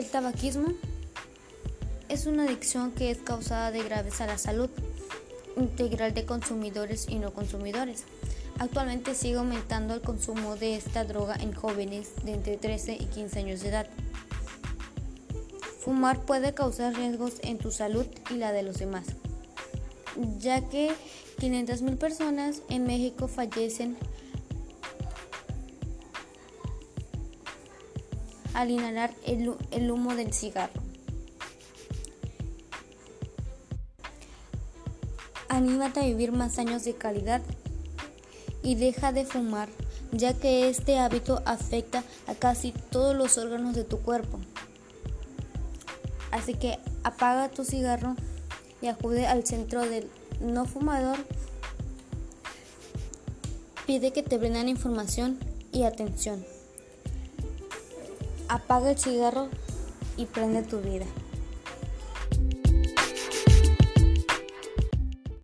tabaquismo es una adicción que es causada de graves a la salud integral de consumidores y no consumidores. Actualmente sigue aumentando el consumo de esta droga en jóvenes de entre 13 y 15 años de edad. Fumar puede causar riesgos en tu salud y la de los demás, ya que 500.000 personas en México fallecen al inhalar el, humo del cigarro. Anímate a vivir más años de calidad y deja de fumar, ya que este hábito afecta a casi todos los órganos de tu cuerpo. Así que apaga tu cigarro y acude al centro del no fumador. Pide que te brindan información y atención. Apaga el cigarro y prende tu vida.